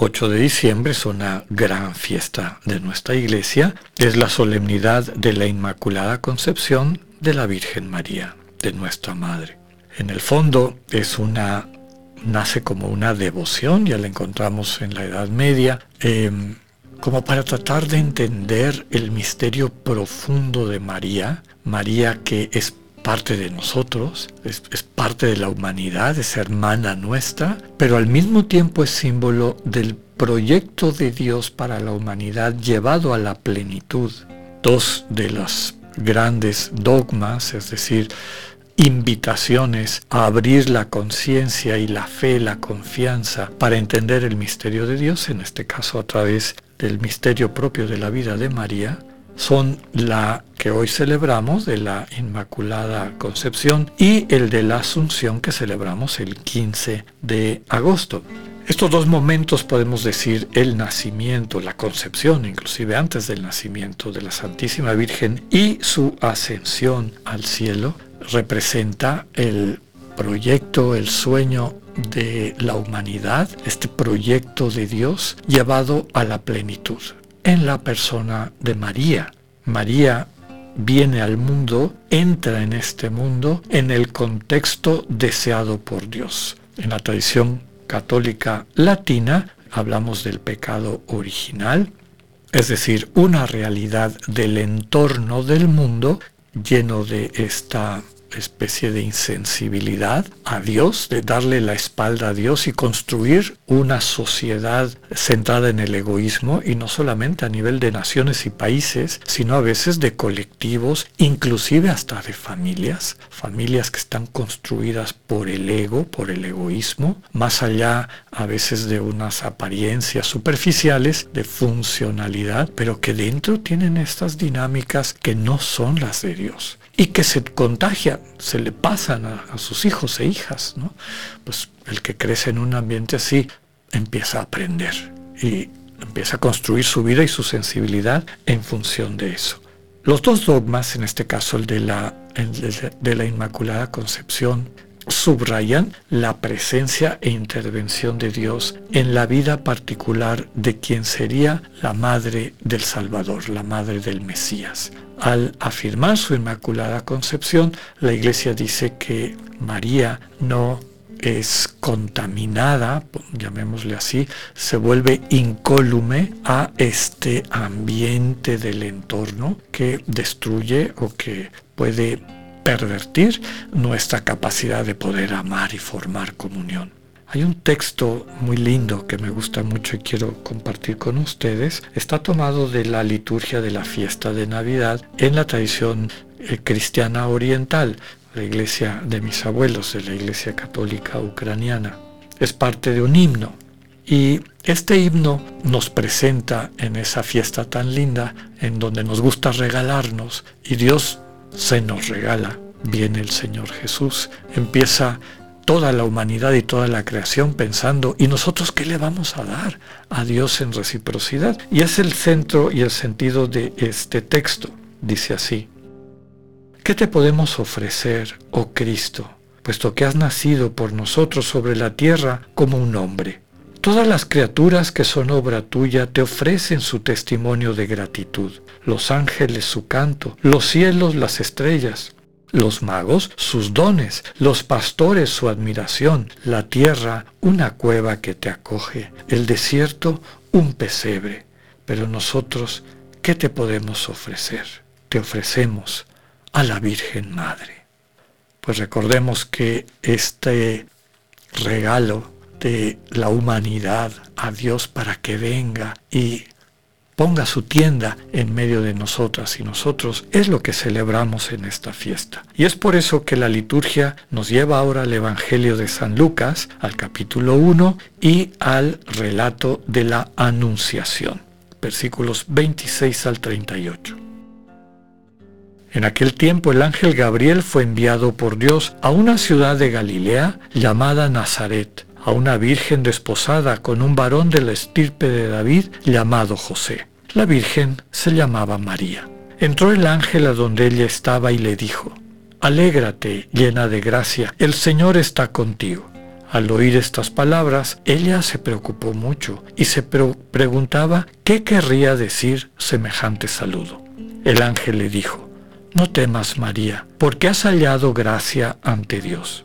8 de diciembre es una gran fiesta de nuestra iglesia. Es la solemnidad de la Inmaculada Concepción de la Virgen María, de nuestra Madre. En el fondo es una, nace como una devoción, ya la encontramos en la Edad Media, em, como para tratar de entender el misterio profundo de María, María que es parte de nosotros, es, parte de la humanidad, es hermana nuestra, pero al mismo tiempo es símbolo del proyecto de Dios para la humanidad llevado a la plenitud. Dos de los grandes dogmas, es decir, invitaciones a abrir la conciencia y la fe, la confianza para entender el misterio de Dios, en este caso a través del misterio propio de la vida de María, son la que hoy celebramos de la Inmaculada Concepción y el de la Asunción que celebramos el 15 de agosto. Estos dos momentos podemos decir el nacimiento, la concepción, inclusive antes del nacimiento de la Santísima Virgen y su ascensión al cielo, representa el proyecto, el sueño de la humanidad, este proyecto de Dios llevado a la plenitud en la persona de María. María viene al mundo, entra en este mundo en el contexto deseado por Dios. En la tradición católica latina hablamos del pecado original, es decir, una realidad del entorno del mundo lleno de esta especie de insensibilidad a Dios, de darle la espalda a Dios y construir una sociedad centrada en el egoísmo y no solamente a nivel de naciones y países, sino a veces de colectivos, inclusive hasta de familias, familias que están construidas por el ego, por el egoísmo, más allá a veces de unas apariencias superficiales de funcionalidad, pero que dentro tienen estas dinámicas que no son las de Dios y que se contagia, se le pasan a, sus hijos e hijas. ¿no? Pues el que crece en un ambiente así empieza a aprender y empieza a construir su vida y su sensibilidad en función de eso. Los dos dogmas, en este caso el de la, de la Inmaculada Concepción, subrayan la presencia e intervención de Dios en la vida particular de quien sería la madre del Salvador, la madre del Mesías. Al afirmar su Inmaculada Concepción, la Iglesia dice que María no es contaminada, llamémosle así, se vuelve incólume a este ambiente del entorno que destruye o que puede pervertir nuestra capacidad de poder amar y formar comunión. Hay un texto muy lindo que me gusta mucho y quiero compartir con ustedes. Está tomado de la liturgia de la fiesta de Navidad en la tradición eh, cristiana oriental, la iglesia de mis abuelos, de la iglesia católica ucraniana. Es parte de un himno. Y este himno nos presenta en esa fiesta tan linda, en donde nos gusta regalarnos, y Dios se nos regala. Viene el Señor Jesús, empieza toda la humanidad y toda la creación pensando, ¿y nosotros qué le vamos a dar a Dios en reciprocidad? Y es el centro y el sentido de este texto. Dice así, ¿qué te podemos ofrecer, oh Cristo, puesto que has nacido por nosotros sobre la tierra como un hombre? Todas las criaturas que son obra tuya te ofrecen su testimonio de gratitud, los ángeles su canto, los cielos las estrellas, los magos sus dones, los pastores su admiración, la tierra una cueva que te acoge, el desierto un pesebre. Pero nosotros, ¿qué te podemos ofrecer? Te ofrecemos a la Virgen Madre. Pues recordemos que este regalo de la humanidad a Dios para que venga y ponga su tienda en medio de nosotras y nosotros, es lo que celebramos en esta fiesta. Y es por eso que la liturgia nos lleva ahora al Evangelio de San Lucas, al capítulo 1 y al relato de la Anunciación. versículos 26 al 38. En aquel tiempo el ángel Gabriel fue enviado por Dios a una ciudad de Galilea llamada Nazaret, a una virgen desposada con un varón de la estirpe de David llamado José. La virgen se llamaba María. Entró el ángel a donde ella estaba y le dijo, Alégrate, llena de gracia, el Señor está contigo. Al oír estas palabras, ella se preocupó mucho y se preguntaba qué querría decir semejante saludo. El ángel le dijo, No temas, María, porque has hallado gracia ante Dios.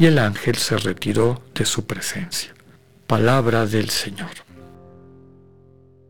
Y el ángel se retiró de su presencia. Palabra del Señor.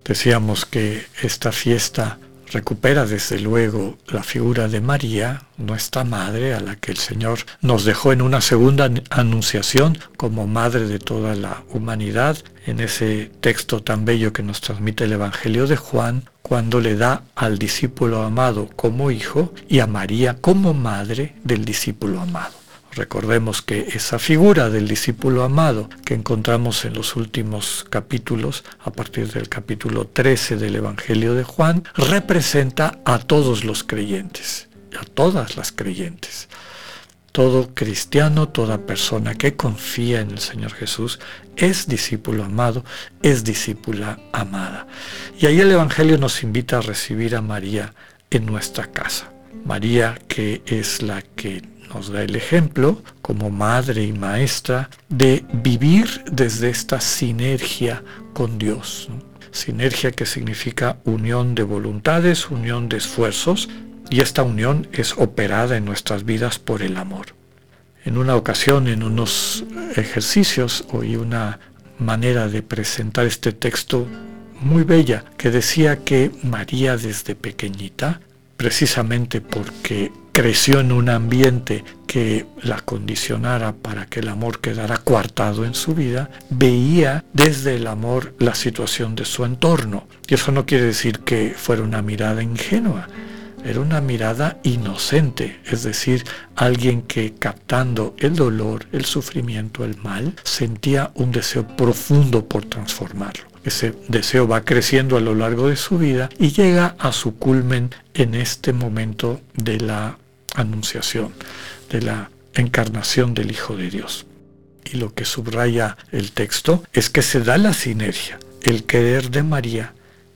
Decíamos que esta fiesta recupera desde luego la figura de María, nuestra madre, a la que el Señor nos dejó en una segunda anunciación como madre de toda la humanidad, en ese texto tan bello que nos transmite el Evangelio de Juan, cuando le da al discípulo amado como hijo y a María como madre del discípulo amado. Recordemos que esa figura del discípulo amado que encontramos en los últimos capítulos, a partir del capítulo 13 del Evangelio de Juan, representa a todos los creyentes, a todas las creyentes. Todo cristiano, toda persona que confía en el Señor Jesús es discípulo amado, es discípula amada. Y ahí el Evangelio nos invita a recibir a María en nuestra casa. María que es la que nos da el ejemplo como madre y maestra de vivir desde esta sinergia con Dios. Sinergia que significa unión de voluntades, unión de esfuerzos, y esta unión es operada en nuestras vidas por el amor. En una ocasión, en unos ejercicios, oí una manera de presentar este texto muy bella que decía que María desde pequeñita, precisamente porque creció en un ambiente que la condicionara para que el amor quedara coartado en su vida, veía desde el amor la situación de su entorno. Y eso no quiere decir que fuera una mirada ingenua, era una mirada inocente, es decir, alguien que captando el dolor, el sufrimiento, el mal, sentía un deseo profundo por transformarlo. Ese deseo va creciendo a lo largo de su vida y llega a su culmen en este momento de la anunciación, de la encarnación del Hijo de Dios. Y lo que subraya el texto es que se da la sinergia. El querer de María,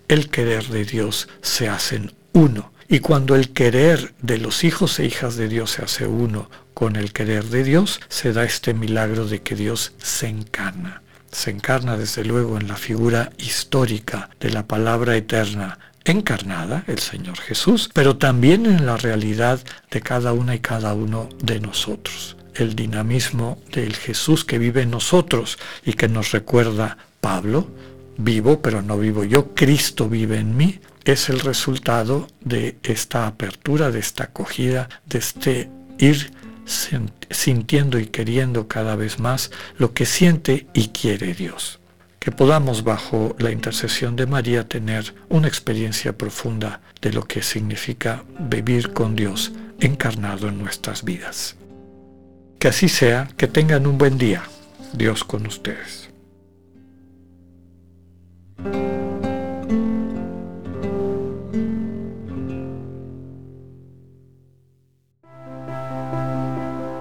el querer de Dios se hacen uno. Y cuando el querer de los hijos e hijas de Dios se hace uno con el querer de Dios, se da este milagro de que Dios se encarna. Se encarna desde luego en la figura histórica de la palabra eterna encarnada, el Señor Jesús, pero también en la realidad de cada una y cada uno de nosotros. El dinamismo del Jesús que vive en nosotros y que nos recuerda Pablo, vivo pero no vivo yo, Cristo vive en mí, es el resultado de esta apertura, de esta acogida, de este ir sintiendo y queriendo cada vez más lo que siente y quiere Dios que podamos bajo la intercesión de María tener una experiencia profunda de lo que significa vivir con Dios encarnado en nuestras vidas. Que así sea, que tengan un buen día. Dios con ustedes.